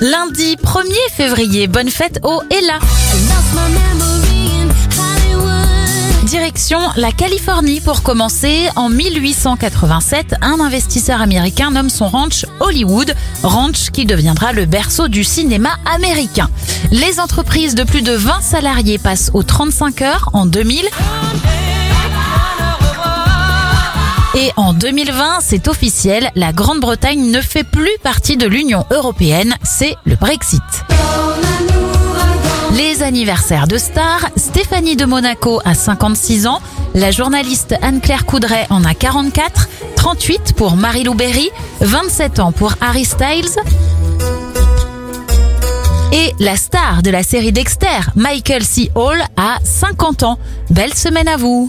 Lundi 1er février, bonne fête au Ella. Direction la Californie pour commencer. En 1887, un investisseur américain nomme son ranch Hollywood, ranch qui deviendra le berceau du cinéma américain. Les entreprises de plus de 20 salariés passent aux 35 heures en 2000. Et en 2020, c'est officiel, la Grande-Bretagne ne fait plus partie de l'Union européenne, c'est le Brexit. Les anniversaires de stars, Stéphanie de Monaco a 56 ans, la journaliste Anne-Claire Coudray en a 44, 38 pour Marie-Lou Berry, 27 ans pour Harry Styles. Et la star de la série Dexter, Michael C. Hall, a 50 ans. Belle semaine à vous